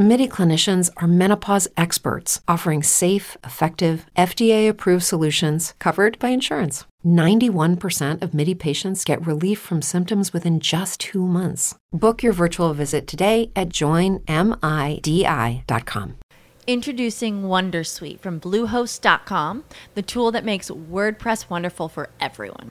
MIDI clinicians are menopause experts offering safe, effective, FDA approved solutions covered by insurance. 91% of MIDI patients get relief from symptoms within just two months. Book your virtual visit today at joinmidi.com. Introducing Wondersuite from Bluehost.com, the tool that makes WordPress wonderful for everyone.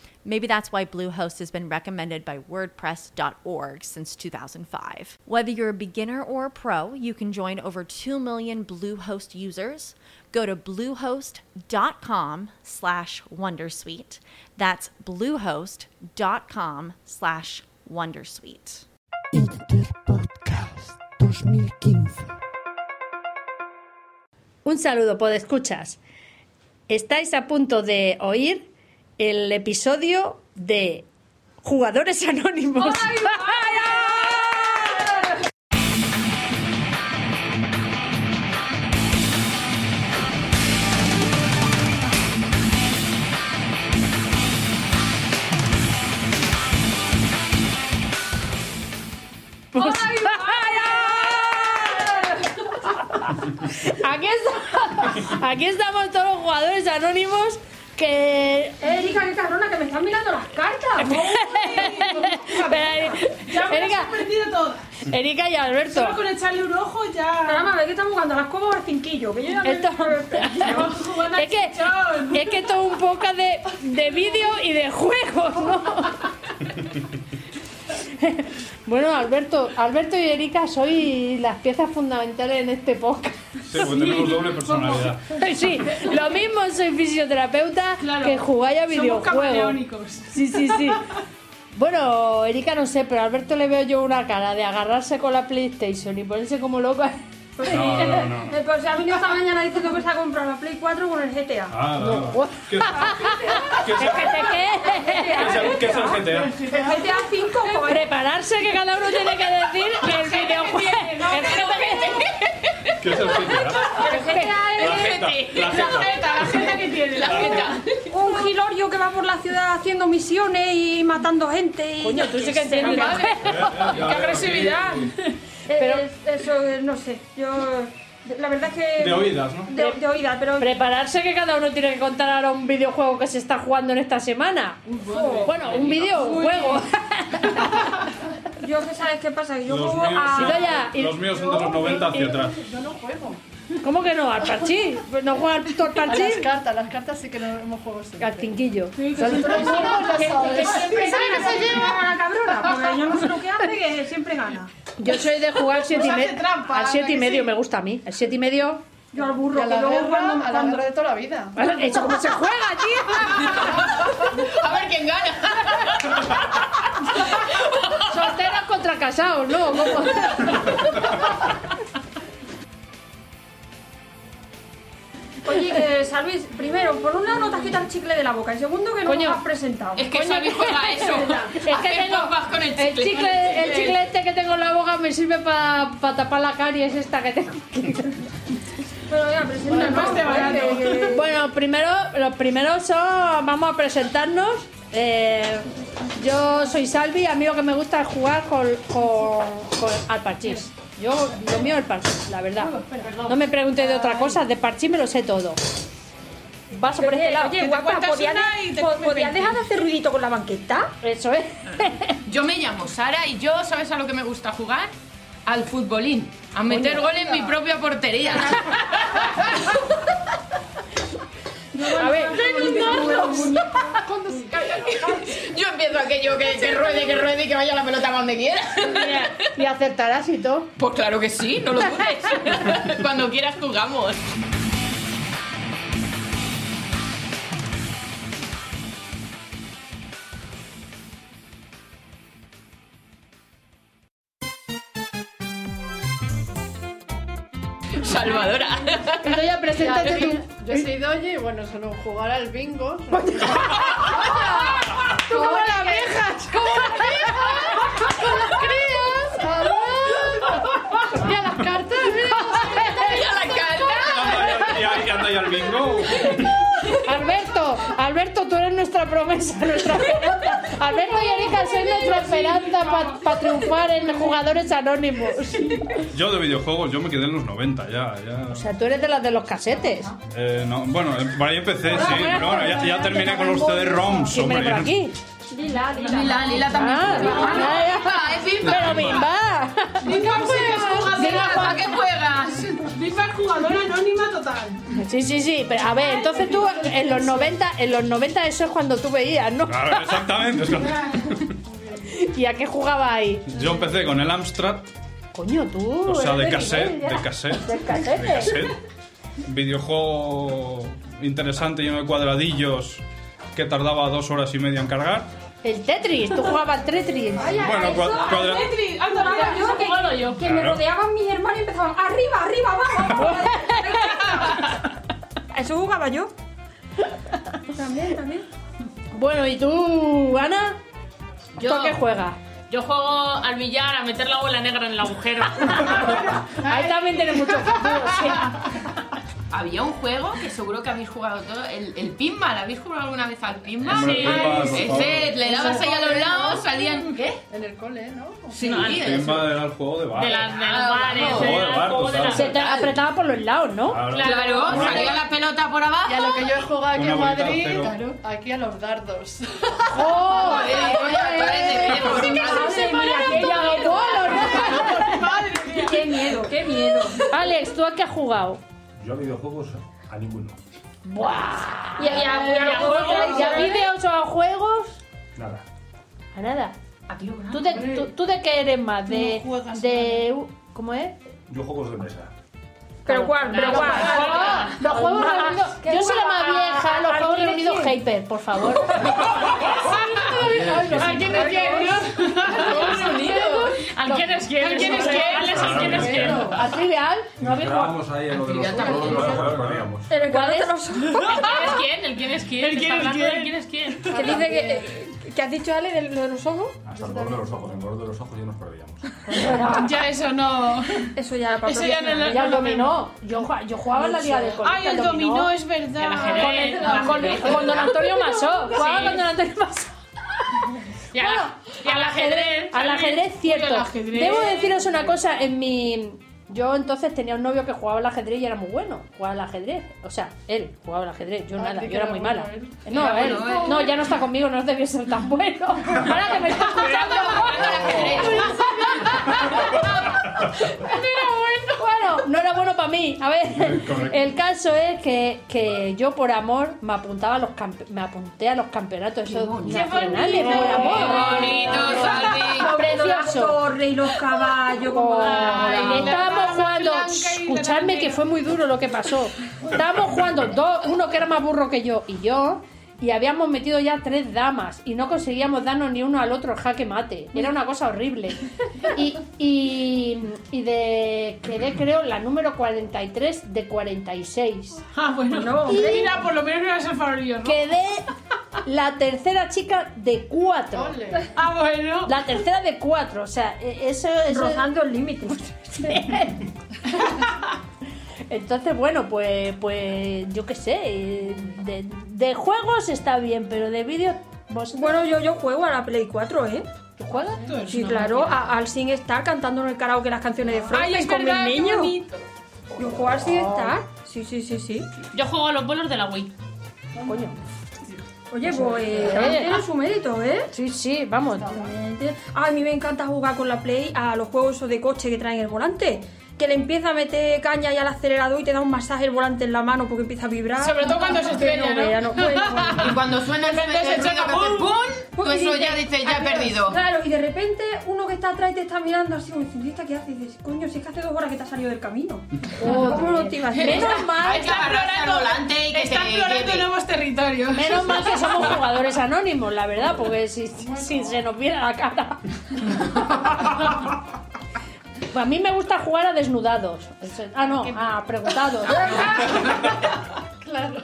Maybe that's why Bluehost has been recommended by WordPress.org since 2005. Whether you're a beginner or a pro, you can join over 2 million Bluehost users. Go to bluehost.com slash Wondersuite. That's bluehost.com slash Wondersuite. Interpodcast 2015. Un saludo, podescuchas. Estáis a punto de oír el episodio de Jugadores Anónimos. Pues- Aquí, está- aquí estamos todos los jugadores anónimos que Erika, qué cabrona, que me están mirando las cartas. Ya me Erika, las he perdido todas. Erika y Alberto. Solo con echarle un ojo ya. Caramba, ve que estamos jugando a las cobas al cinquillo. Que yo ya me- Esto- Vamos jugando al es, que, es que esto es un poco de, de vídeo y de juegos, ¿no? Bueno, Alberto, Alberto y Erika sois las piezas fundamentales en este podcast. Sí, porque tenemos doble personalidad. Sí, lo mismo soy fisioterapeuta Claro. que jugáis a Somos videojuegos. camaleónicos. Sí, sí, sí. Bueno, Erika no sé, pero a Alberto le veo yo una cara de agarrarse con la PlayStation y ponerse como loco. Pues No, no, no. eh, Pues se ha venido esta mañana diciendo que se ha comprado la Play 4 con el GTA. Ah, no, no. ¿Qué, qué es, ¿Qué, qué, es el, qué es el GTA? El GTA 5, joder. Prepararse que cada uno tiene que decir el videojuego. El GTA. ¿Qué es el GTA? El GTA La es jeta, la jeta. La jeta que tiene, la jeta. un gilorio que va por la ciudad haciendo misiones y matando gente. Y Coño, tú sí que entiendes. ¡Qué agresividad! Pero eso, eh, no sé. Yo. La verdad es que. De oídas, ¿no? De, de oídas, pero. Prepararse que cada uno tiene que contar ahora un videojuego que se está jugando en esta semana. Bueno, un videojuego. Yo que sabes qué pasa, que yo Los juego míos, a. Los míos son de los 90 hacia atrás. ¿Cómo que no? ¿Al parchís? ¿No jugar tú al A las parchís? cartas, las cartas sí que no hemos jugado siempre. Al cinquillo. Que siempre se lleva a la cabrona, porque yo no sé lo que hace, que siempre gana. Yo soy de jugar 7 y Nos hace medio. trampa, Al 7 y ¿a que medio sí? me gusta a mí. El 7 y medio. Yo al burro, Y a que la luego guerra, cuando, a la guerra de toda la vida. ¿Eso cómo se juega, tío? A ver quién gana. Solteros contra casados, ¿no? ¿Cómo? Oye, que Salvis, primero, por un lado no te has quitado el chicle de la boca, y segundo que no Coño. nos has presentado. Es que Xavi juega eso. Es que Hacer tengo papas con el chicle. el chicle, el chicle este que tengo en la boca me sirve para tapar la caries esta que tengo. Pero ya, presenta Pues te vale. Bueno, primero, los primeros son, vamos a presentarnos. Eh, yo soy Salvi, a mí lo que me gusta jugar con, con, con- al parchís. Yo, lo mío el parchís, la verdad. No me pregunte de otra cosa, de parchís me lo sé todo. Paso por este lado. Oye, guapa, ¿podías, ¿podías 20? dejar de hacer ruidito con la banqueta? Eso es. Yo me llamo Sara y yo, ¿sabes a lo que me gusta jugar? Al futbolín. A meter gol en mi propia portería. A ver, Yo empiezo aquello que, que ruede, que ruede y que vaya la pelota a donde quiera. y acertarás y todo. Pues claro que sí, no lo dudes. Cuando quieras jugamos. Salvadora. Preséntate tú. Yo soy Doña y bueno, solo jugar al bingo. Tú como las abejas. Como las. Con las crías. A ver. Mira las cartas. Mira la carta. Y ahí anda ya el bingo. Alberto, Alberto, tú eres nuestra promesa, nuestra esperanza. Alberto y Erika sois nuestra esperanza para triunfar en jugadores anónimos. Yo de videojuegos, yo me quedé en los 90 ya. ya. O sea, tú eres de las de los casetes. Eh, no, bueno, eh, por ahí empecé, sí. Pero bueno, ya, ya terminé con los CD-ROMs, ¿Quién viene hombre. por aquí? Lila, Lila. Lila, Lila también. Ah, ya, ya. es Bimba. Pero Bimba. Bimba Bimba, ¿A qué juegas? Bimba es jugadora anónima total. Sí, sí, sí. Pero a ver, entonces tú en los 90, en los 90 eso es cuando tú veías, ¿no? Claro, exactamente. ¿Y a qué jugaba ahí? Yo empecé con el Amstrad, Coño, tú. o sea, de cassette, de cassette. De cassette. De cassette. Videojuego interesante, lleno de cuadradillos, que tardaba dos horas y media en cargar. El Tetris, tú jugabas al Tetris. Bueno, cua- cuadra- Tetris, anda, mira, yo que, jugado yo. que me Claro. rodeaban mis hermanos y empezaban arriba, arriba, abajo. Eso jugaba yo. También, también. Bueno, ¿y tú, Ana? ¿Tú Yo- a qué juegas? Yo juego al billar a meter la bola negra en el agujero. Ahí también tiene mucho futuro, sí. Había un juego que seguro que habéis jugado todo, el, el pinball. ¿Habéis jugado alguna vez al pinball? Por favor. Ese, le dabas ahí a los lados, salían... ¿Qué? En el cole, ¿no? Sí, El eso. pinball era el juego de bar. De las de los Ah, bares, Juego de el bar, Se te apretaba por los lados, ¿no? Claro. Claro, salía la pelota por abajo. Y a lo que yo he jugado aquí Una en Madrid, claro, aquí a los dardos. ¡Oh! Qué miedo, qué miedo. Alex, ¿tú a qué has jugado? Yo a videojuegos a ninguno. ¡Buah! Y, y a, y a los juegos ¿Y a tradicionales. vídeos o a juegos? Nada. A nada. ¿Tú de, tú, tú de qué eres más? De. de ¿Cómo es? Yo juegos de mesa. Pero cuál, pero cuál. Los juegos reunidos. ¿Qué Yo soy la más vieja, los ¿Al juegos es reunidos? Hyper, por favor. ¿A quién es quién? ¿Al quién es quién? ¿Al quién es quién? Alex, ¿al quién es quién? ¿A trivial? ¿No habéis jugado? Entrábamos ahí en lo de los juegos, poníamos. Que ¿Cuál es? ¿El quién es quién? ¿El quién es quién? ¿El quién es quién? del quién es quién. Que dice que. ¿Qué has dicho, Ale, de lo de los ojos? Hasta el borde de los ojos. En el borde de los ojos ya nos perdíamos. Ya eso no... Eso ya para Eso ya no lo- Ya el dominó. Yo, yo jugaba en la liga del colegio. Ay, el dominó es verdad. El. Con, el- con, el- con don Antonio Masó. Jugaba Sí. con don Antonio Masó. Y al- y al ajedrez. Al ajedrez, cierto. Uy, al ajedrez. Debo deciros una cosa, en mi... Yo entonces tenía un novio que jugaba al ajedrez y era muy bueno. Jugaba al ajedrez. O sea, él jugaba al ajedrez. Yo Ah, nada, yo era muy bueno mala. él. No, Era él. bueno él. No, ya no está conmigo, no debió ser tan bueno. Ahora que me está escuchando. Bueno, no era bueno para mí. A ver, el caso es que, que yo por amor me apuntaba a los campe- me apunté a los campeonatos esos nacionales por amor. bonito, Salvi. Sobre las Precioso. torres y los caballos. Como Ay, estábamos jugando. Escuchadme que fue muy duro lo que pasó. Estábamos jugando dos, uno que era más burro que yo y yo. Y habíamos metido ya tres damas y no conseguíamos darnos ni uno al otro el jaque mate. Era una cosa horrible. Y, y, y de quedé, creo, la número 43 de 46. Ah, bueno. No. Mira, por lo menos no el farolillo, ¿no? Quedé la tercera chica de cuatro. Ole. Ah, bueno. La tercera de cuatro. O sea, e- eso, eso Rozando el límite. Entonces, bueno, pues, pues yo qué sé, eh, de, de juegos está bien, pero de vídeos, ¿vos Bueno, yo, yo juego a la Play 4, ¿eh? ¿tú juegas? Sí, claro, a- al Sin Star cantando en el karaoke las canciones de es con verdad, mis qué niños. bonito. Yo juego al Sin Star. Sí, sí, sí, sí. Yo juego a los bolos de la Wii. Coño. Oye, pues eh, tiene su mérito, ¿eh? Sí, sí, vamos. Ay, a mí me encanta jugar con la Play a los juegos esos de coche que traen el volante. Que le empieza a meter caña y al acelerador y te da un masaje el volante en la mano porque empieza a vibrar. Sobre todo cuando se Que estrella, no, ¿no? vea, no. Bueno, bueno. Y cuando suena el, el, se ruido que hace ¡pum! Y eso dice, ya dices, ya he perdido. Claro, y de repente uno que está atrás te está mirando así, como diciendo, "¿Y esta qué hace? Y dices, coño, si es que hace dos horas que te has salido del camino. ¿Cómo no te ibas? Menos mal. Que agarrarse al volante y que Está explorando nuevos territorios. Menos mal que somos jugadores anónimos, la verdad, porque si, si se nos viene la cara. A mí me gusta jugar a desnudados. Ah, no, a preguntados. Claro.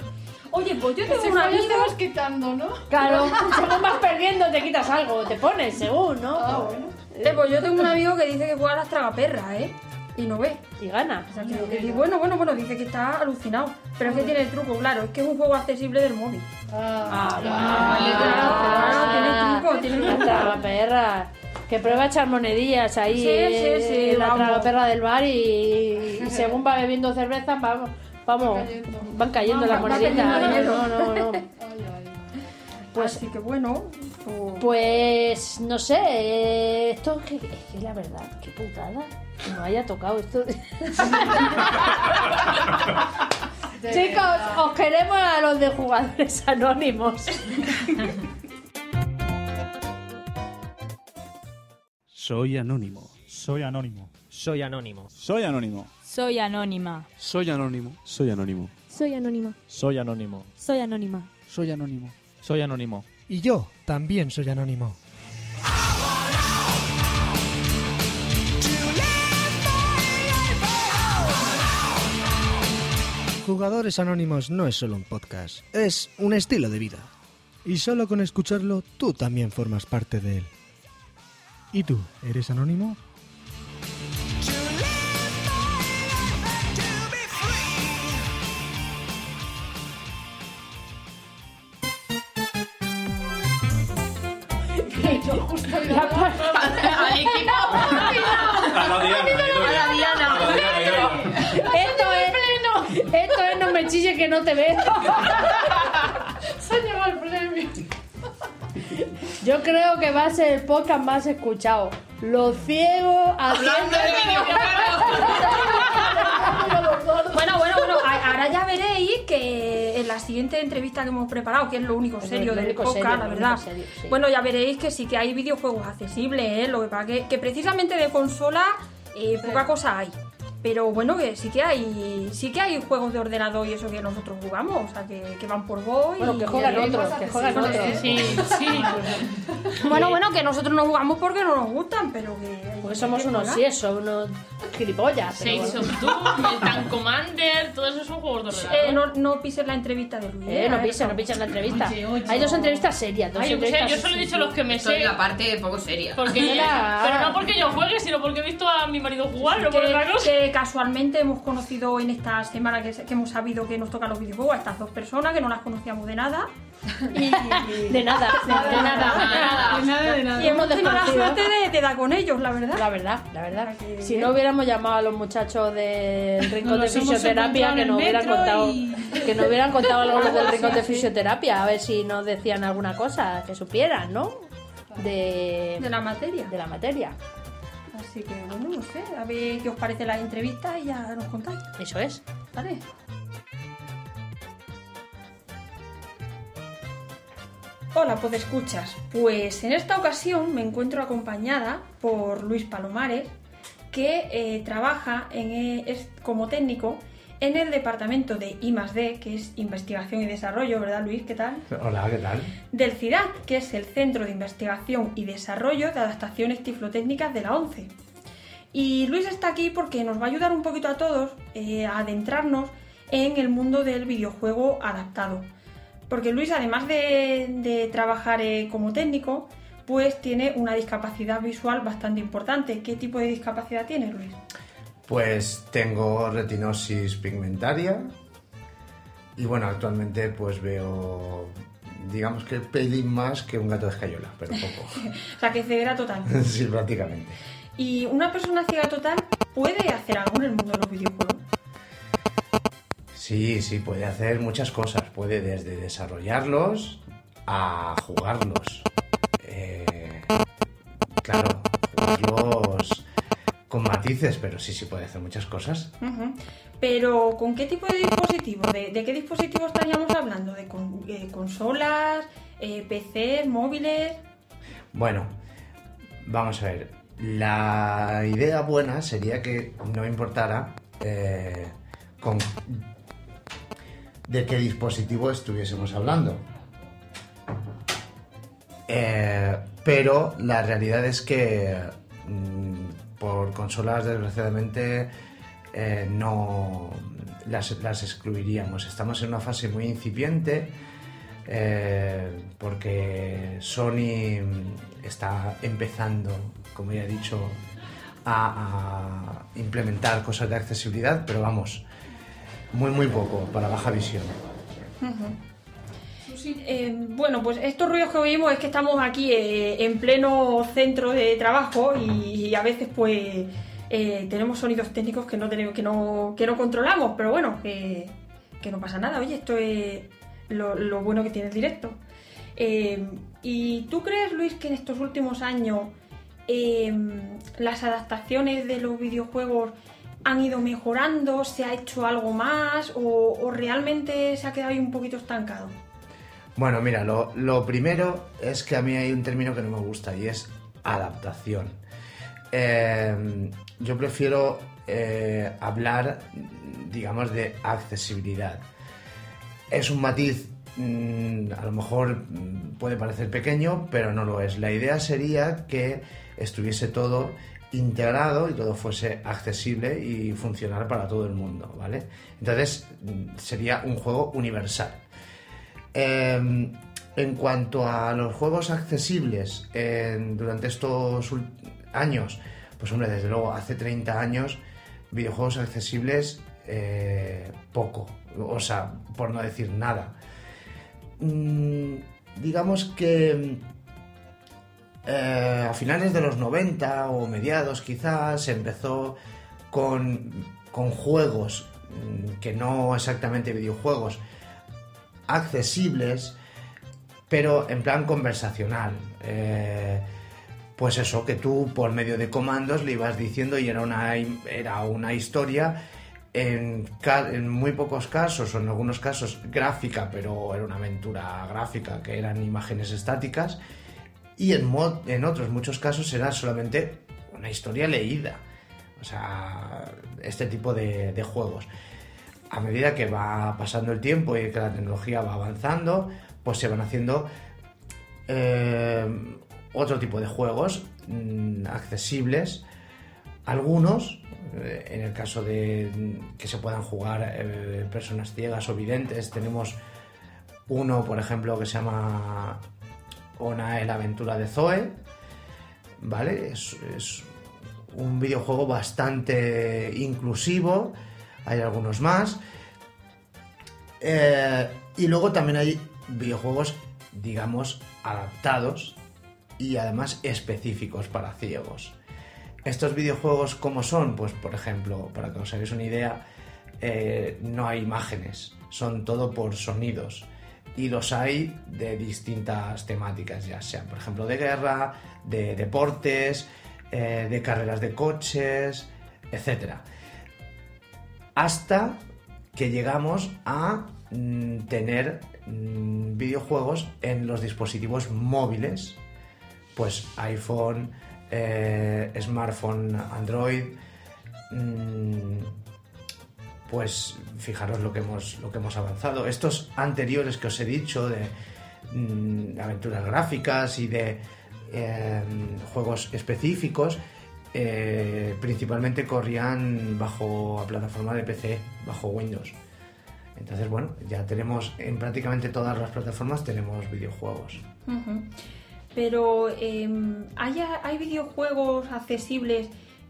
Oye, pues yo tengo un amigo. estabas quitando, ¿no? Claro, según vas perdiendo te quitas algo, te pones, según, ¿no? Ah, bueno. Eh, pues yo tengo un amigo que dice que juega a las tragaperras, ¿eh? Y no ve. Y gana. O sea, que, bueno, bueno, bueno, dice que está alucinado. Pero es que tiene el truco, claro, es que es un juego accesible del móvil. Ah, Claro, tiene truco, tiene truco. tragaperra. Que prueba a echar monedillas ahí Sí, eh, sí, sí, en la vamos. tragaperra del bar y, y según va bebiendo cerveza, vamos, vamos, van cayendo las moneditas. No, no, no. Pues Así que bueno, pues- Pues no sé, esto es que, es que la verdad, qué putada que no haya tocado esto. Chicos, os queremos a los de jugadores anónimos. Soy anónimo. Soy anónimo. Soy anónimo. Soy anónimo. Soy anónima. Soy anónimo. Soy anónimo. Soy anónima. Soy anónimo. Soy anónima. Soy anónimo. Soy anónimo. Y yo también soy anónimo. Jugadores Anónimos no es solo un podcast, es un estilo de vida. Y solo con escucharlo tú también formas parte de él. ¿Y tú, eres anónimo? Al equipo. A la Diana. A la Diana. A la Diana. Esto es, esto es no me chille que no te veo. Yo creo que va a ser el podcast más escuchado. Los ciegos haciendo... Hablando de videojuegos. Bueno, bueno, bueno, a- ahora ya veréis que en la siguiente entrevista que hemos preparado, que es lo único serio lo del único podcast, serio, la verdad. único serio, sí. Bueno, ya veréis que sí que hay videojuegos accesibles, ¿eh? Lo que pasa que, que precisamente de consola eh, poca cosa hay. Pero bueno, que sí que hay sí que hay juegos de ordenador y eso que nosotros jugamos, o sea, que, que van por voz. Bueno, y- que juegan otros, que juegan otros. Sí, sí. Bueno, bueno, que nosotros no jugamos porque no nos gustan, pero que... Porque somos que unos eso, unos gilipollas. pero Six bueno. of Doom, el Tank Commander, todos esos son juegos de Eh, ordenador. no, no pises la entrevista de Luis. Eh, no pisen, no pisen la entrevista. Oye, oye. Hay dos entrevistas serias, dos Ay, yo, solo he dicho los que me Soy sé. la parte poco seria. Porque, pero no porque yo juegue, sino porque he visto a mi marido jugar, no por otra cosa. Casualmente hemos conocido en esta semana que, que hemos sabido que nos tocan los videojuegos a estas dos personas que no las conocíamos de nada. Y, De nada, de nada. De nada. De nada, de nada. y hemos tenido la suerte de, de dar con ellos, la verdad. La verdad, la verdad. Si no hubiéramos llamado a los muchachos del rincón Nos de fisioterapia, que nos hubieran contado, y- que nos hubieran contado algo del rincón de fisioterapia, a ver si nos decían alguna cosa, que supieran, ¿no? De, De la materia. de la materia. Así que, bueno, no sé, a ver qué os parece la entrevista y ya nos contáis. Eso es. ¿Vale? Hola, pues escuchas. Pues en esta ocasión me encuentro acompañada por Luis Palomares, que eh, trabaja en, eh, es como técnico en el departamento de I+D, que es Investigación y Desarrollo, ¿verdad Luis? ¿Qué tal? Hola, ¿qué tal? Del CIDAD, que es el Centro de Investigación y Desarrollo de Adaptaciones Tiflotécnicas de la ONCE. Y Luis está aquí porque nos va a ayudar un poquito a todos eh, a adentrarnos en el mundo del videojuego adaptado. Porque Luis, además de, de trabajar eh, como técnico, pues tiene una discapacidad visual bastante importante. ¿Qué tipo de discapacidad tiene Luis? Pues tengo retinosis pigmentaria y bueno, actualmente pues veo, digamos que pelín más que un gato de escayola, pero poco. O sea, que ceguera total. sí, prácticamente. ¿Y una persona ciega total puede hacer algo en el mundo de los videojuegos? Sí, sí, puede hacer muchas cosas. Puede desde desarrollarlos a jugarlos. Eh, claro, jugarlos con matices pero sí, sí puede hacer muchas cosas. Pero, ¿con qué tipo de dispositivo? ¿De, de qué dispositivo estaríamos hablando? ¿De con- eh, consolas, eh, PCs, móviles? Bueno, vamos a ver. La idea buena sería que no importara eh, de qué dispositivo estuviésemos hablando. Eh, pero la realidad es que mm, por consolas, desgraciadamente, eh, no las, excluiríamos. Estamos en una fase muy incipiente porque Sony está empezando, como ya he dicho, a, implementar cosas de accesibilidad, pero vamos, muy muy poco para baja visión. Eh, bueno, pues estos ruidos que oímos es que estamos aquí eh, en pleno centro de trabajo y, a veces pues eh, tenemos sonidos técnicos que no tenemos, que no, que no controlamos, pero bueno, que, que no pasa nada. Oye, esto es lo, bueno que tiene el directo. ¿Y tú crees, Luis, que en estos últimos años eh, las adaptaciones de los videojuegos han ido mejorando? ¿Se ha hecho algo más? ¿O, realmente se ha quedado ahí un poquito estancado? Bueno, mira, lo, lo primero es que a mí hay un término que no me gusta y es adaptación. Eh, yo prefiero eh, hablar, digamos, de accesibilidad. Es un matiz, mm, a lo mejor mm, puede parecer pequeño, pero no lo es. La idea sería que estuviese todo integrado y todo fuese accesible y funcionar para todo el mundo, ¿vale? Entonces sería un juego universal. Eh, en cuanto a los juegos accesibles durante estos años, pues hombre, desde luego, hace 30 años, videojuegos accesibles, eh, poco. O sea, por no decir nada. Mm, digamos que eh, a finales de los 90 o mediados quizás empezó con, con juegos mm, que no exactamente videojuegos accesibles pero en plan conversacional. Eh, pues eso que tú por medio de comandos le ibas diciendo y era una, era una historia en muy pocos casos o en algunos casos gráfica pero era una aventura gráfica que eran imágenes estáticas y en, otros muchos casos era solamente una historia leída. O sea, este tipo de, de juegos. A medida que va pasando el tiempo y que la tecnología va avanzando, pues se van haciendo eh, otro tipo de juegos mm, accesibles. Algunos, eh, en el caso de mm, que se puedan jugar eh, personas ciegas o videntes, tenemos uno, por ejemplo, que se llama Onae, la aventura de Zoe, ¿vale? Es, es un videojuego bastante inclusivo, hay algunos más. Eh, y luego también hay videojuegos, digamos, adaptados y además específicos para ciegos. Estos videojuegos, ¿cómo son? Pues, por ejemplo, para que os hagáis una idea, eh, no hay imágenes, son todo por sonidos. Y los hay de distintas temáticas, ya sean, por ejemplo, de guerra, de deportes, eh, de carreras de coches, etc. Hasta que llegamos a mm, tener mm, videojuegos en los dispositivos móviles, pues iPhone, eh, smartphone, Android. mm, pues fijaros lo que hemos, lo que hemos avanzado. Estos anteriores que os he dicho de mm, aventuras gráficas y de eh, juegos específicos, eh, principalmente corrían bajo la plataforma de PC, bajo Windows. Entonces, bueno, ya tenemos en prácticamente todas las plataformas tenemos videojuegos. Pero eh, ¿hay, hay videojuegos accesibles,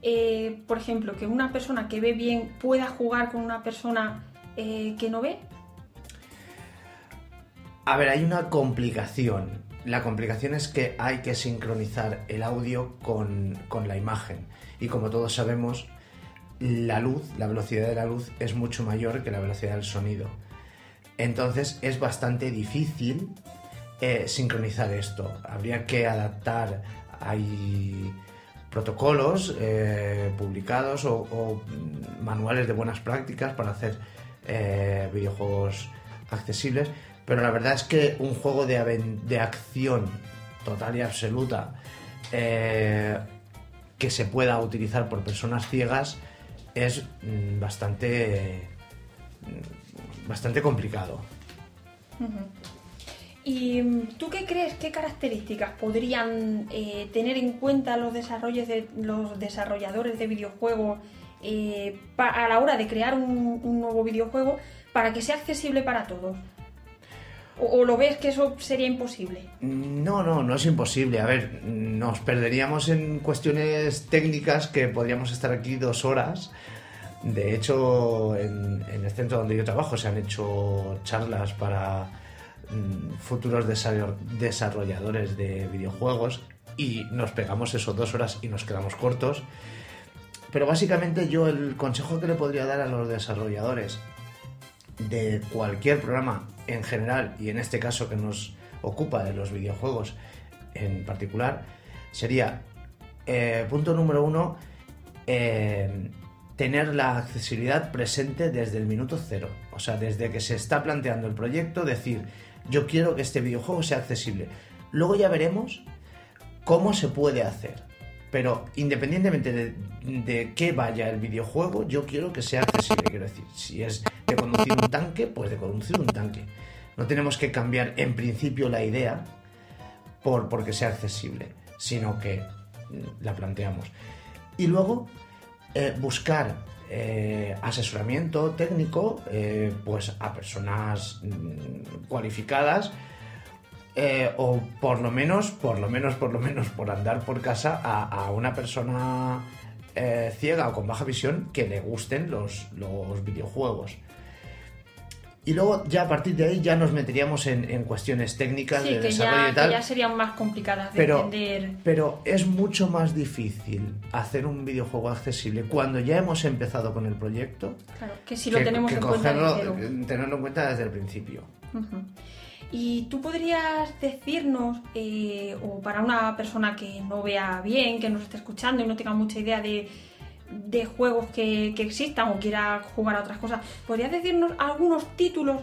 eh, por ejemplo, que una persona que ve bien pueda jugar con una persona eh, que no ve? A ver, hay una complicación. La complicación es que hay que sincronizar el audio con, con la imagen. Y como todos sabemos, la luz, la velocidad de la luz es mucho mayor que la velocidad del sonido. Entonces es bastante difícil eh, sincronizar esto. Habría que adaptar, hay protocolos eh, publicados o, manuales de buenas prácticas para hacer eh, videojuegos accesibles, pero la verdad es que un juego de, de acción total y absoluta eh, que se pueda utilizar por personas ciegas es mm, bastante mm, bastante complicado. ¿Y tú qué crees, qué características podrían eh, tener en cuenta los, desarrollos de, los desarrolladores de videojuegos eh, a la hora de crear un, nuevo videojuego para que sea accesible para todos? ¿O, lo ves que eso sería imposible? No, no, no es imposible. A ver, nos perderíamos en cuestiones técnicas que podríamos estar aquí dos horas. De hecho, en, el centro donde yo trabajo se han hecho charlas para futuros desarroll- desarrolladores de videojuegos y nos pegamos eso dos horas y nos quedamos cortos. Pero básicamente yo el consejo que le podría dar a los desarrolladores de cualquier programa en general y en este caso que nos ocupa de los videojuegos en particular sería eh, punto número uno eh, tener la accesibilidad presente desde el minuto cero o sea desde que se está planteando el proyecto decir yo quiero que este videojuego sea accesible luego ya veremos cómo se puede hacer pero independientemente de, qué vaya el videojuego, yo quiero que sea accesible. Quiero decir, si es de conducir un tanque, pues de conducir un tanque. No tenemos que cambiar en principio la idea por porque sea accesible, sino que la planteamos. Y luego eh, buscar eh, asesoramiento técnico eh, pues a personas mm, cualificadas eh, o por lo menos, por lo menos, por lo menos, por andar por casa a, una persona ciega o con baja visión que le gusten los videojuegos. Y luego ya a partir de ahí ya nos meteríamos en, en cuestiones técnicas Sí, de que desarrollo ya, y tal. que ya serían más complicadas de Pero, entender. pero es mucho más difícil hacer un videojuego accesible cuando ya hemos empezado con el proyecto Claro, que si lo tenemos en cuenta cogerlo- eh, tenerlo en cuenta desde el principio. Y tú podrías decirnos, eh, o para una persona que no vea bien, que nos esté escuchando y no tenga mucha idea de, de juegos que, que existan o quiera jugar a otras cosas, ¿podrías decirnos algunos títulos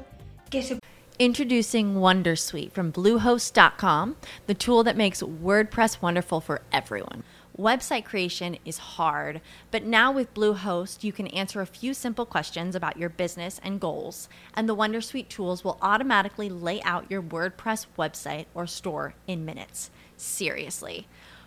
que se Introducing Wondersuite from Bluehost.com, the tool that makes WordPress wonderful for everyone. Website creation is hard, but now with Bluehost, you can answer a few simple questions about your business and goals, and the Wondersuite tools will automatically lay out your WordPress website or store in minutes. Seriously.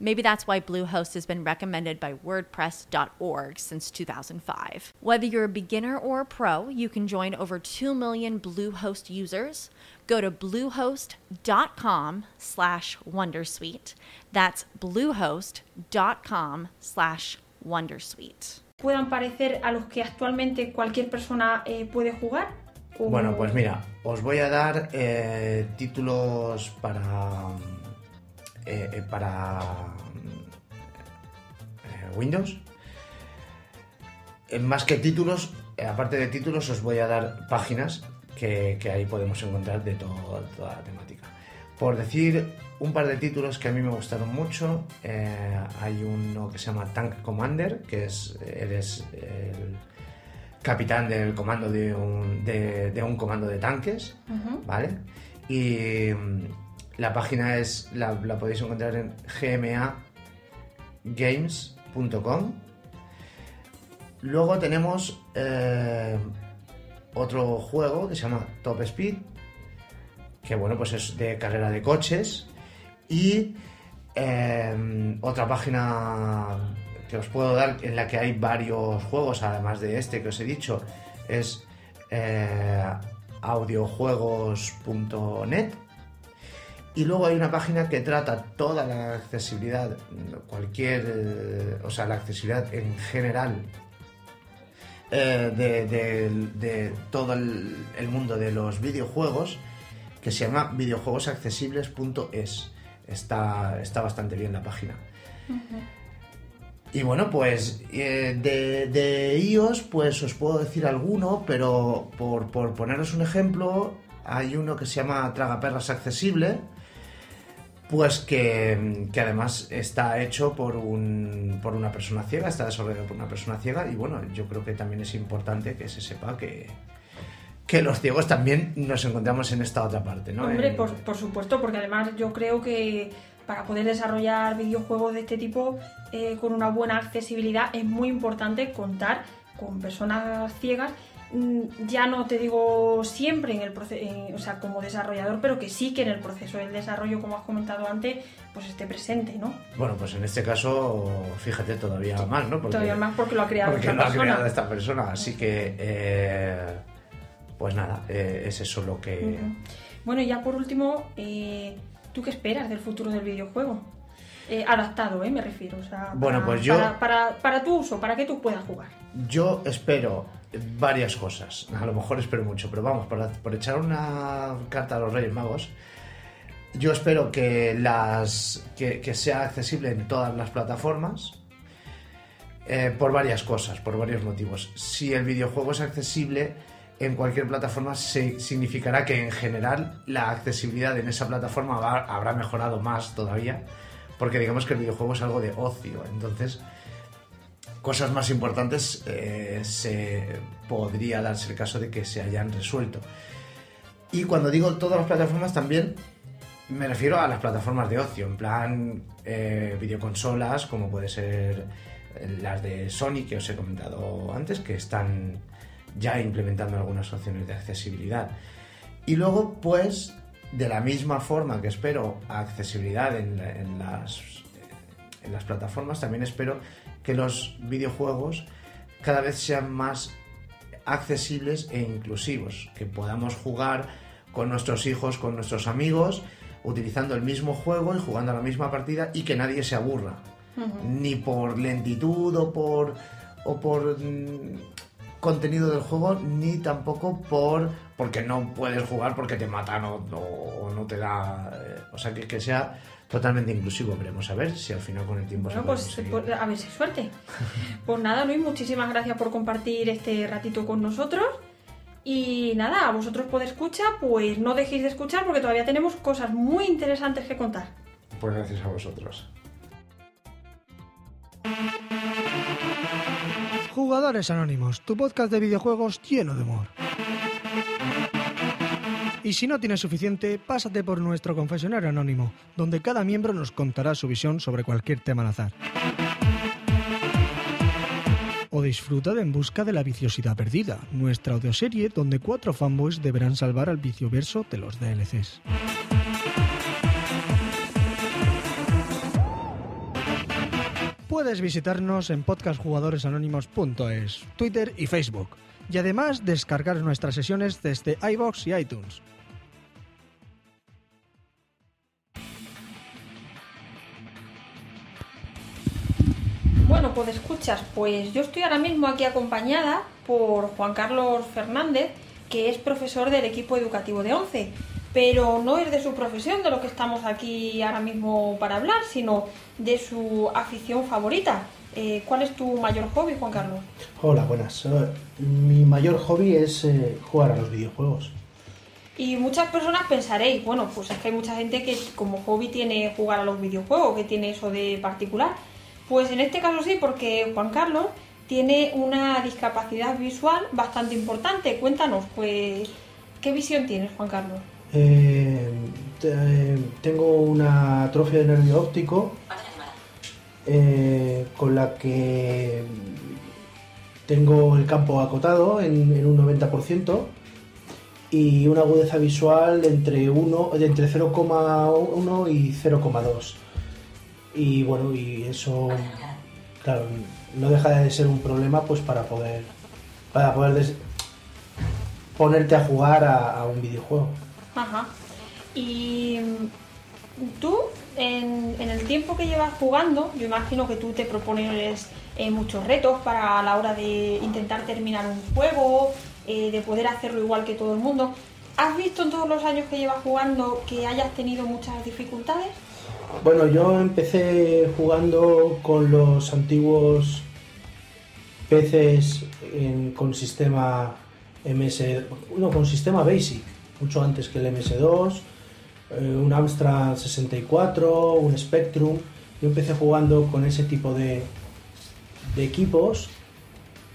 Maybe that's why Bluehost has been recommended by WordPress.org since 2005. Whether you're a beginner or a pro, you can join over 2 million Bluehost users. Go to bluehost.com slash Wondersuite. That's bluehost.com slash Wondersuite. puedan parecer a los que actualmente cualquier persona eh, puede jugar? O- Bueno, pues mira, os voy a dar eh, títulos para. Eh, eh, para. eh, Windows. Más que títulos, aparte de títulos, os voy a dar páginas que, que ahí podemos encontrar de todo- toda la temática. Por decir un par de títulos que a mí me gustaron mucho, eh, hay uno que se llama Tank Commander, que es eres el capitán del comando de un, de, de un comando de tanques. ¿vale? Y mm, la página es la, podéis encontrar en gmagames.com. Luego tenemos eh, otro juego que se llama Top Speed, que bueno, pues es de carrera de coches. Y eh, otra página que os puedo dar en la que hay varios juegos, además de este que os he dicho, es eh, audiojuegos.net. Y luego hay una página que trata toda la accesibilidad, cualquier, eh, o sea, la accesibilidad en general eh, de, de- de todo el, el mundo de los videojuegos que se llama videojuegosaccesibles.es. Está, está bastante bien la página. Y bueno, pues eh, de, de iOS, pues os puedo decir alguno, pero por, por poneros un ejemplo, hay uno que se llama Tragaperras Accesible, pues que, que además está hecho por, un, por una persona ciega, está desarrollado por una persona ciega, y bueno, yo creo que también es importante que se sepa que, que los ciegos también nos encontramos en esta otra parte, ¿no? Hombre, En- por, por supuesto, porque además yo creo que para poder desarrollar videojuegos de este tipo eh, con una buena accesibilidad es muy importante contar con personas ciegas. Mm, Ya no te digo siempre en el proceso, o sea, como desarrollador, pero que sí que en el proceso del desarrollo, como has comentado antes, pues esté presente, ¿no? Bueno, pues en este caso, fíjate todavía más, ¿no? Porque- Todavía más porque lo ha creado porque esta lo ha persona. creado esta persona. Así que, eh, pues nada, eh, es eso lo que... Ujú. Bueno, y ya por último, eh, ¿tú qué esperas del futuro del videojuego? Eh, adaptado, ¿eh? Me refiero. O sea, Bueno, pues yo- Para, para, para tu uso, para que tú puedas jugar. Yo espero varias cosas. A lo mejor espero mucho, pero vamos, por, por echar una carta a los Reyes Magos, yo espero que, las, que, sea accesible en todas las plataformas. eh, por varias cosas, por varios motivos. Si el videojuego es accesible en cualquier plataforma, significará que en general la accesibilidad en esa plataforma habrá mejorado más todavía, porque digamos que el videojuego es algo de ocio. Entonces, cosas más importantes eh, se podría darse el caso de que se hayan resuelto. Y cuando digo todas las plataformas también me refiero a las plataformas de ocio, en plan eh, videoconsolas, como puede ser eh, las de Sony que os he comentado antes, que están ya implementando algunas opciones de accesibilidad. Y luego, pues, de la misma forma que espero accesibilidad en, la- en las, en las plataformas, también espero que los videojuegos cada vez sean más accesibles e inclusivos, que podamos jugar con nuestros hijos, con nuestros amigos, utilizando el mismo juego y jugando a la misma partida y que nadie se aburra, ni por lentitud o por, o por mm, contenido del juego, ni tampoco por porque no puedes jugar porque te matan o, o- o no te da... eh, o sea, que, que sea totalmente inclusivo. Veremos a ver si al final con el tiempo Bueno, se puede pues conseguir. pues, a ver si suerte. Pues nada, Luis, muchísimas gracias por compartir este ratito con nosotros. Y nada, a vosotros por escucha, pues no dejéis de escuchar porque todavía tenemos cosas muy interesantes que contar. Pues gracias a vosotros. Jugadores Anónimos, tu podcast de videojuegos lleno de humor. Y si no tienes suficiente, pásate por nuestro confesionario anónimo, donde cada miembro nos contará su visión sobre cualquier tema al azar. O disfruta de En Busca de la Viciosidad Perdida, nuestra audioserie donde cuatro fanboys deberán salvar al vicioverso de los DLCs. Puedes visitarnos en podcastjugadoresanónimos.es, Twitter y Facebook, y además descargar nuestras sesiones desde iBox y iTunes. Bueno, pues escuchas, pues yo estoy ahora mismo aquí acompañada por Juan Carlos Fernández, que es profesor del equipo educativo de ONCE, pero no es de su profesión de lo que estamos aquí ahora mismo para hablar, sino de su afición favorita. Eh, ¿Cuál es tu mayor hobby, Juan Carlos? Hola, buenas. Eh, Mi mayor hobby es eh, jugar a los videojuegos. Y muchas personas pensaréis, bueno, pues es que hay mucha gente que como hobby tiene jugar a los videojuegos, que tiene eso de particular. Pues en este caso sí, porque Juan Carlos tiene una discapacidad visual bastante importante. Cuéntanos, pues, ¿qué visión tienes, Juan Carlos? Eh, te- tengo una atrofia de nervio óptico eh, con la que tengo el campo acotado en, un 90% y una agudeza visual entre, 1, de entre 0,1 y 0,2. Y bueno, y eso, no deja de ser un problema pues para poder, para poder ponerte a jugar a- un videojuego. Ajá. Y tú, en, en el tiempo que llevas jugando, yo imagino que tú te propones eh, muchos retos para a la hora de intentar terminar un juego, eh, de poder hacerlo igual que todo el mundo. ¿Has visto en todos los años que llevas jugando que hayas tenido muchas dificultades? Bueno, yo empecé jugando con los antiguos en- con sistema MS, no, con sistema Basic, mucho antes que el MS2, eh, un Amstrad 64, un Spectrum. Yo empecé jugando con ese tipo de, de equipos.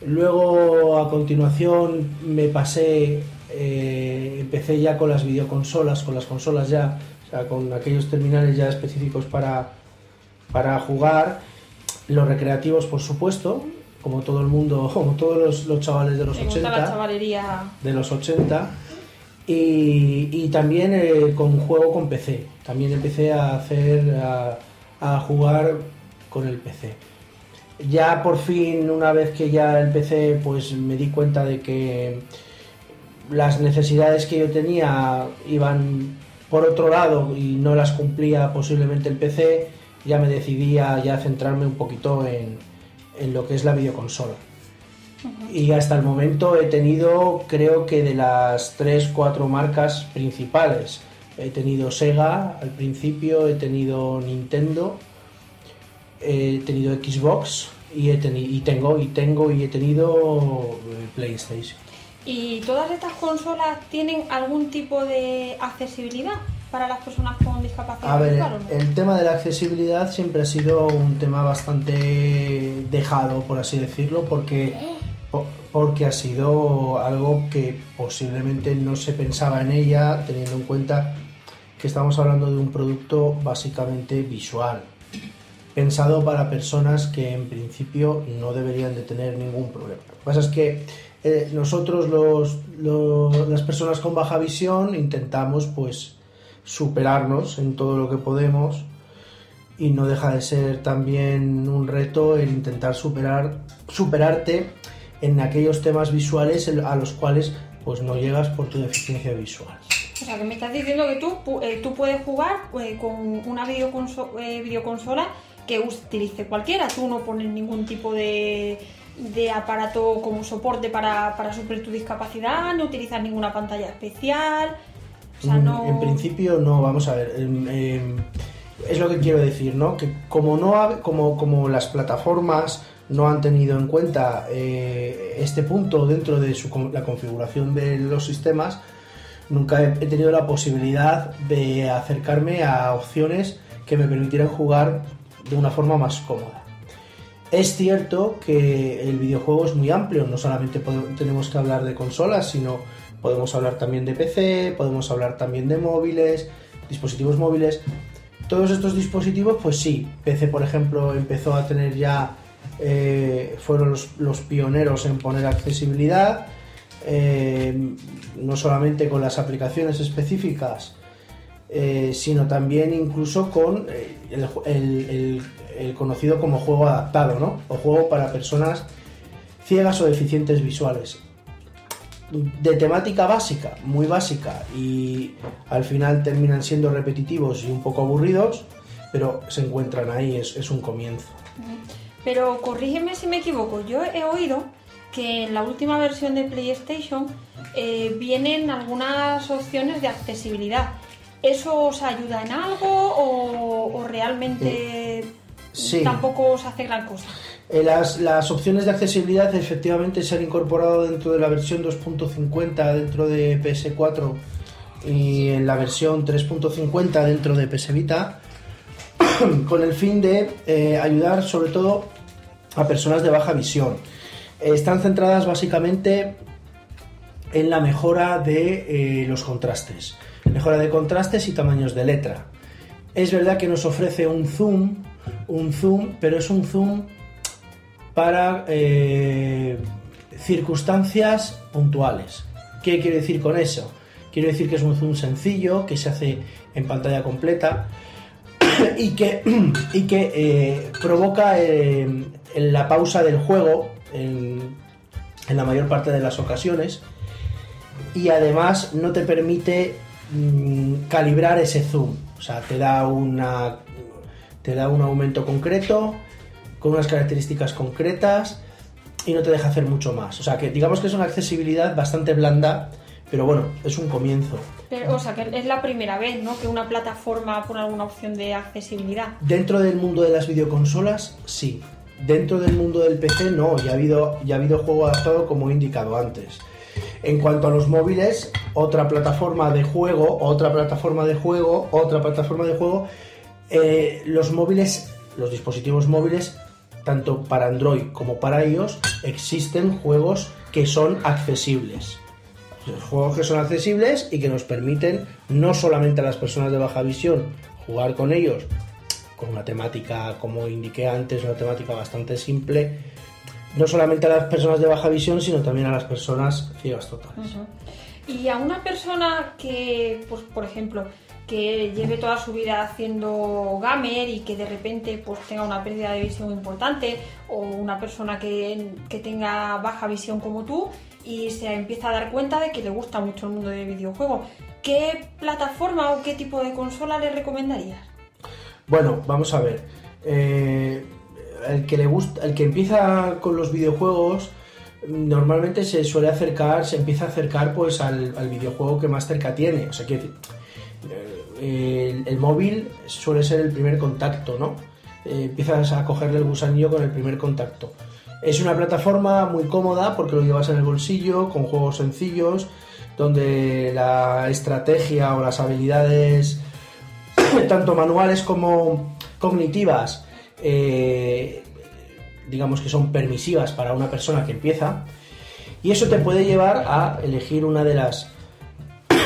Luego, a continuación, me pasé, eh, empecé ya con las videoconsolas, con las consolas ya, sea, con aquellos terminales ya específicos para, para jugar. Los recreativos, por supuesto, como todo el mundo, como todos los, los chavales de los Me gusta 80 la chavalería. de los 80 y, y también eh, con juego con PC. También empecé a hacer a, a jugar con el PC. Ya por fin, una vez que ya empecé, pues me di cuenta de que las necesidades que yo tenía iban por otro lado y no las cumplía posiblemente el PC, ya me decidí a ya centrarme un poquito en, en lo que es la videoconsola. Y hasta el momento he tenido, creo que de las 3, 4 marcas principales. He tenido Sega al principio, he tenido Nintendo, he tenido Xbox y, he teni- y tengo y tengo y he tenido eh, PlayStation. ¿Y todas estas consolas tienen algún tipo de accesibilidad para las personas con discapacidad A ver, no? el tema de la accesibilidad siempre ha sido un tema bastante dejado, por así decirlo, porque, po- porque ha sido algo que posiblemente no se pensaba en ella, teniendo en cuenta que estamos hablando de un producto básicamente visual, pensado para personas que en principio no deberían de tener ningún problema. Lo que pasa es que eh, nosotros los, los- las personas con baja visión intentamos pues superarnos en todo lo que podemos y no deja de ser también un reto el intentar superar superarte en aquellos temas visuales a los cuales pues no llegas por tu deficiencia visual. O sea, que me estás diciendo que tú, eh, tú puedes jugar eh, con una videoconso- eh, videoconsola que utilice cualquiera. Tú no pones ningún tipo de, de aparato como soporte para, para suplir tu discapacidad, no utilizas ninguna pantalla especial. O sea, Mm, no... En principio no, vamos a ver. em, em, es lo que quiero decir, ¿no? Que como no ha- como, como las plataformas no han tenido en cuenta eh, este punto dentro de su, la configuración de los sistemas, nunca he, he tenido la posibilidad de acercarme a opciones que me permitieran jugar de una forma más cómoda. Es cierto que el videojuego es muy amplio, no solamente tenemos que hablar de consolas, sino podemos hablar también de PC, podemos hablar también de móviles, dispositivos móviles. Todos estos dispositivos, pues sí, PC por ejemplo empezó a tener ya, eh, fueron los, pioneros en poner accesibilidad, eh, no solamente con las aplicaciones específicas, eh, sino también incluso con el- el conocido como juego adaptado, ¿no? O juego para personas ciegas o deficientes visuales. De temática básica, muy básica, y al final terminan siendo repetitivos y un poco aburridos, pero se encuentran ahí, es, es un comienzo. Pero corrígeme si me equivoco, yo he oído que en la última versión de PlayStation eh, vienen algunas opciones de accesibilidad. ¿Eso os ayuda en algo o, o realmente Sí. Tampoco os hace gran cosa? Eh, Las, las opciones de accesibilidad efectivamente se han incorporado dentro de la versión 2.50 dentro de PS4 y en la versión 3.50 dentro de PS Vita con el fin de eh, ayudar sobre todo a personas de baja visión. Están centradas básicamente en la mejora de eh, los contrastes, mejora de contrastes y tamaños de letra. Es verdad que nos ofrece un zoom, un zoom, pero es un zoom para eh, circunstancias puntuales. ¿Qué quiero decir con eso? Quiero decir que es un zoom sencillo, que se hace en pantalla completa y que, y que eh, provoca eh, la pausa del juego en, en la mayor parte de las ocasiones y además no te permite mm, calibrar ese zoom. O sea, te da una, te da un aumento concreto, con unas características concretas y no te deja hacer mucho más. O sea que digamos que es una accesibilidad bastante blanda, pero bueno, es un comienzo. Pero, o sea, que es la primera vez, ¿no? Que una plataforma pone alguna opción de accesibilidad. Dentro del mundo de las videoconsolas, sí. Dentro del mundo del PC, no. Ya ha habido, ya ha habido juego adaptado como he indicado antes. En cuanto a los móviles, otra plataforma de juego, otra plataforma de juego, otra plataforma de juego. Eh, los móviles, los dispositivos móviles, tanto para Android como para iOS, existen juegos que son accesibles. Juegos que son accesibles y que nos permiten no solamente a las personas de baja visión jugar con ellos con una temática, como indiqué antes, una temática bastante simple, no solamente a las personas de baja visión, sino también a las personas ciegas totales. Y a una persona que, pues, por ejemplo, que lleve toda su vida haciendo gamer y que de repente pues tenga una pérdida de visión importante o una persona que, que tenga baja visión como tú y se empieza a dar cuenta de que le gusta mucho el mundo del videojuego. ¿Qué plataforma o qué tipo de consola le recomendarías? Bueno, vamos a ver. Eh, el que le gusta, el que empieza con los videojuegos normalmente se suele acercar, se empieza a acercar pues al, al videojuego que más cerca tiene. O sea, eh, el, el móvil suele ser el primer contacto, ¿no? Eh, empiezas a cogerle el gusanillo con el primer contacto. Es una plataforma muy cómoda porque lo llevas en el bolsillo, con juegos sencillos, donde la estrategia o las habilidades, tanto manuales como cognitivas, eh, digamos que son permisivas para una persona que empieza. Y eso te puede llevar a elegir una de las,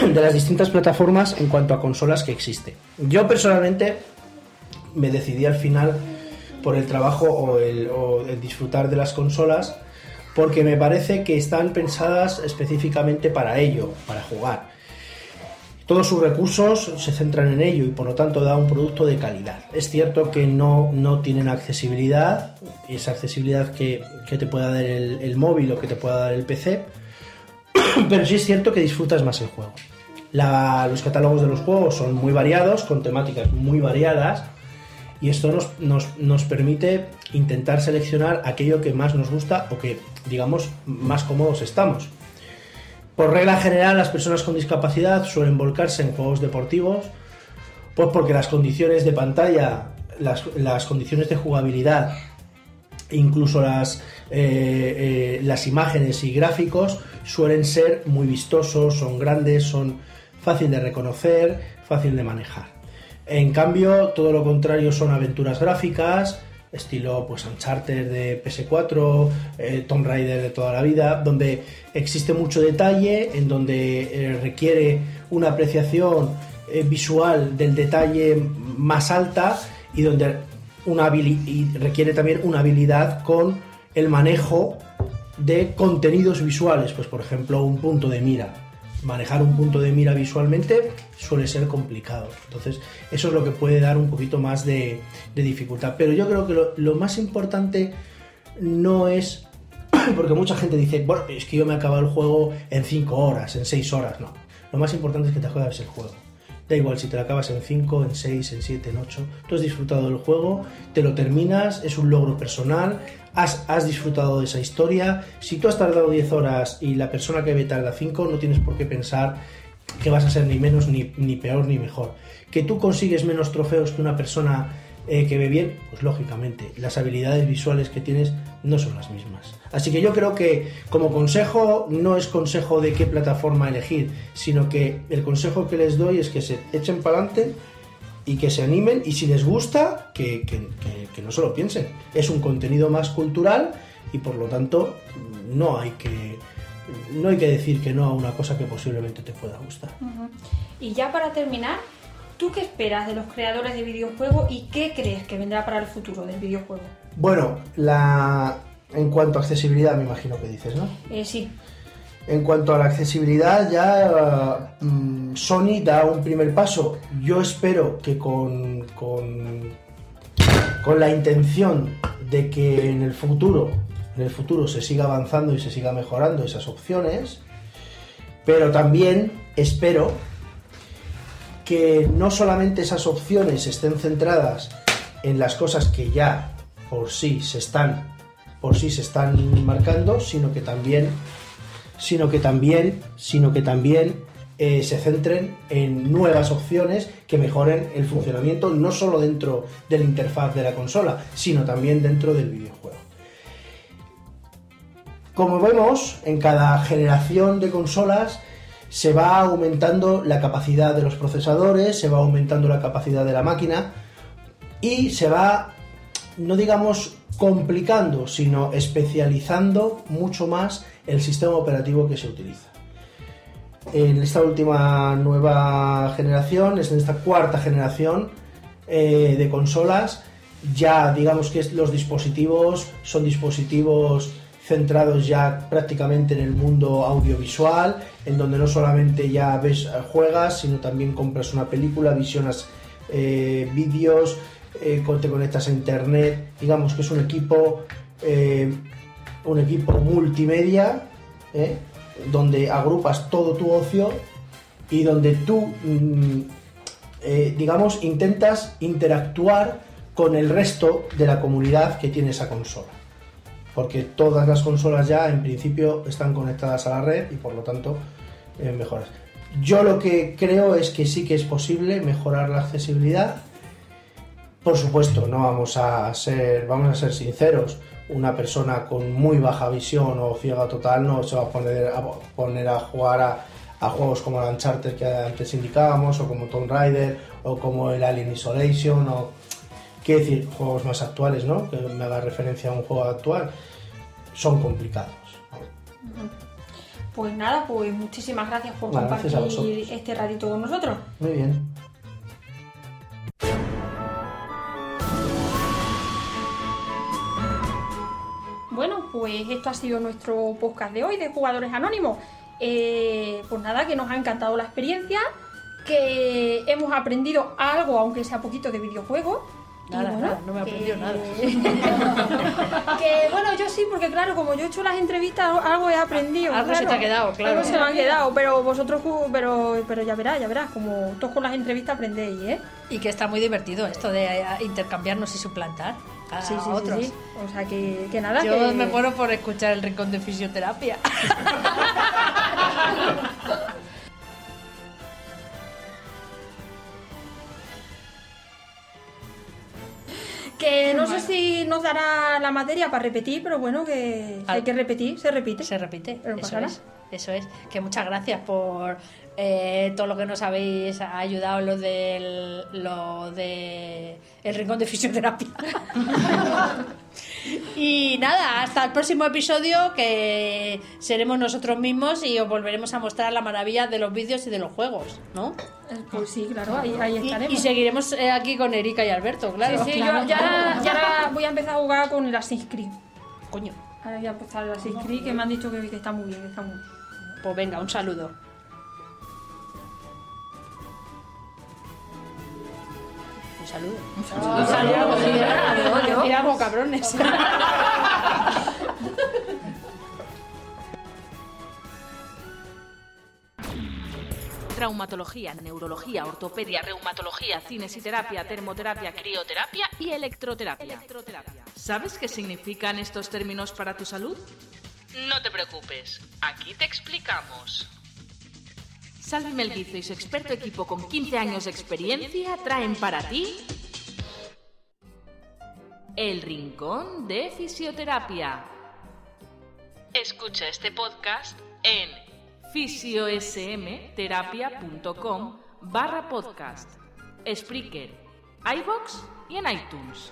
de las distintas plataformas en cuanto a consolas que existe. Yo personalmente me decidí al final por el trabajo o el, disfrutar de las consolas porque me parece que están pensadas específicamente para ello, para jugar. Todos sus recursos se centran en ello y por lo tanto da un producto de calidad. Es cierto que no, no tienen accesibilidad, esa accesibilidad que, que te pueda dar el, el móvil o que te pueda dar el PC, pero sí es cierto que disfrutas más el juego. Los catálogos de los juegos son muy variados, con temáticas muy variadas, y esto nos, nos- nos permite intentar seleccionar aquello que más nos gusta o que, digamos, más cómodos estamos. Por regla general, las personas con discapacidad suelen volcarse en juegos deportivos, pues porque las condiciones de pantalla, las, las condiciones de jugabilidad, incluso las, eh, eh, las imágenes y gráficos suelen ser muy vistosos, son grandes, son fácil de reconocer, fácil de manejar. En cambio, todo lo contrario son aventuras gráficas, estilo pues Uncharted de PS4, eh, Tomb Raider de toda la vida, donde existe mucho detalle, en donde requiere una apreciación visual del detalle más alta y donde una y requiere también una habilidad con el manejo de contenidos visuales, pues por ejemplo un punto de mira. Manejar un punto de mira visualmente suele ser complicado. Entonces, eso es lo que puede dar un poquito más de, dificultad. Pero yo creo que lo, más importante no es. Porque mucha gente dice, bueno, es que yo me he acabado el juego en 5 horas, en 6 horas. No. Lo más importante es que te juegues el juego. Da igual si te lo acabas en 5, en 6, en 7, en 8. Tú has disfrutado del juego, te lo terminas, es un logro personal, has, has disfrutado de esa historia. Si tú has tardado 10 horas y la persona que ve tarda 5, no tienes por qué pensar que vas a ser ni menos, ni, ni peor, ni mejor. Que tú consigues menos trofeos que una persona eh, que ve bien, pues lógicamente, las habilidades visuales que tienes no son las mismas. Así que yo creo que como consejo no es consejo de qué plataforma elegir, sino que el consejo que les doy es que se echen para adelante y que se animen y si les gusta, que, no se lo piensen. Es un contenido más cultural y por lo tanto no hay que no hay que decir que no a una cosa que posiblemente te pueda gustar. Y ya para terminar, ¿tú qué esperas de los creadores de videojuegos y qué crees que vendrá para el futuro del videojuego? Bueno, la en cuanto a accesibilidad me imagino que dices, ¿no? Eh, sí, En cuanto a la accesibilidad, ya mm, Sony da un primer paso. Yo espero que con, con, con la intención de que en el futuro, en el futuro se siga avanzando y se siga mejorando esas opciones, pero también espero que no solamente esas opciones estén centradas en las cosas que ya por sí se están por sí se están marcando, sino que también sino que también sino que también eh, se centren en nuevas opciones que mejoren el funcionamiento no solo dentro de la interfaz de la consola, sino también dentro del videojuego. Como vemos, en cada generación de consolas se va aumentando la capacidad de los procesadores, se va aumentando la capacidad de la máquina y se va, no digamos complicando, sino especializando mucho más el sistema operativo que se utiliza. En esta última nueva generación, es en esta cuarta generación eh, de consolas, ya digamos que los dispositivos son dispositivos centrados ya prácticamente en el mundo audiovisual, en donde no solamente ya ves eh, juegas, sino también compras una película, visionas eh, vídeos, eh, te conectas a internet, digamos que es un equipo, un equipo multimedia, donde agrupas todo tu ocio y donde tú, mm, digamos, intentas interactuar con el resto de la comunidad que tiene esa consola porque todas las consolas ya en principio están conectadas a la red y por lo tanto eh, mejoras. Yo lo que creo es que sí que es posible mejorar la accesibilidad. Por supuesto, no vamos a ser, vamos a ser sinceros. Una persona con muy baja visión o ciega total no se va a poner a, poner a jugar a, juegos como el Uncharted que antes indicábamos, o como Tomb Raider, o como el Alien Isolation, o quiero decir, juegos más actuales, ¿no? Que me haga referencia a un juego actual, son complicados. Pues nada, pues muchísimas gracias por a compartir este ratito con nosotros. Muy bien. Bueno, pues esto ha sido nuestro podcast de hoy de Jugadores Anónimos. Eh, pues nada, que nos ha encantado la experiencia, que hemos aprendido algo, aunque sea poquito, de videojuegos. Nada, bueno, nada, no me aprendió que- nada. que bueno, yo sí, porque claro, como yo he hecho las entrevistas, algo he aprendido. Algo se te ha quedado, claro. Algo se me ha quedado, pero vosotros, pero, pero ya verás, ya verás, como todos con las entrevistas aprendéis, ¿eh? Y que está muy divertido esto de eh, intercambiarnos y suplantar a Sí, sí, sí, otros. sí. O sea que, que nada, Yo que... me muero por escuchar el rincón de fisioterapia. Que no sé si nos dará la materia para repetir, pero bueno, que si hay que repetir, se repite. Se repite, Pero no eso pasa nada. es. Eso es. Que muchas gracias por eh, todo lo que nos habéis ayudado lo del lo de el rincón de fisioterapia. y nada, hasta el próximo episodio que seremos nosotros mismos y os volveremos a mostrar la maravilla de los vídeos y de los juegos, ¿no? Pues sí, claro, ahí, ahí estaremos. Y, seguiremos eh, aquí con Erika y Alberto, claro. Sí, sí, yo ya, ya voy a empezar a jugar con el Assassin's Creed. Coño. Ahora voy a empezar el Assassin's Creed, que me han dicho que, que está muy bien, que está muy bien. Pues venga, un saludo. Un saludo. Un saludo. Un saludo, adiós. Decir algo, cabrones. Traumatología, neurología, ortopedia, reumatología, cinesiterapia, termoterapia, crioterapia y electroterapia. ¿Sabes qué significan estos términos para tu salud? No te preocupes, aquí te explicamos. Salvi Melguizo y su experto equipo con 15 años de experiencia traen para ti el Rincón de Fisioterapia. Escucha este podcast en fisiosmterapia.com barra podcast, Spreaker, iBox y en iTunes.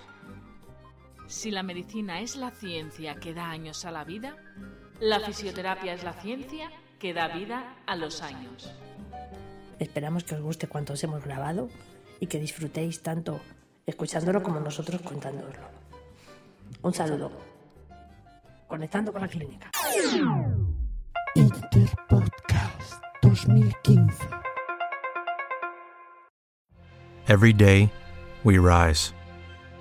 Si la medicina es la ciencia que da años a la vida, la fisioterapia es la ciencia que da vida a los años. Esperamos que os guste cuanto os hemos grabado y que disfrutéis tanto escuchándolo como nosotros contándolo. Un saludo. Conectando con la clínica. Interpodcast 2015. Every day, we rise,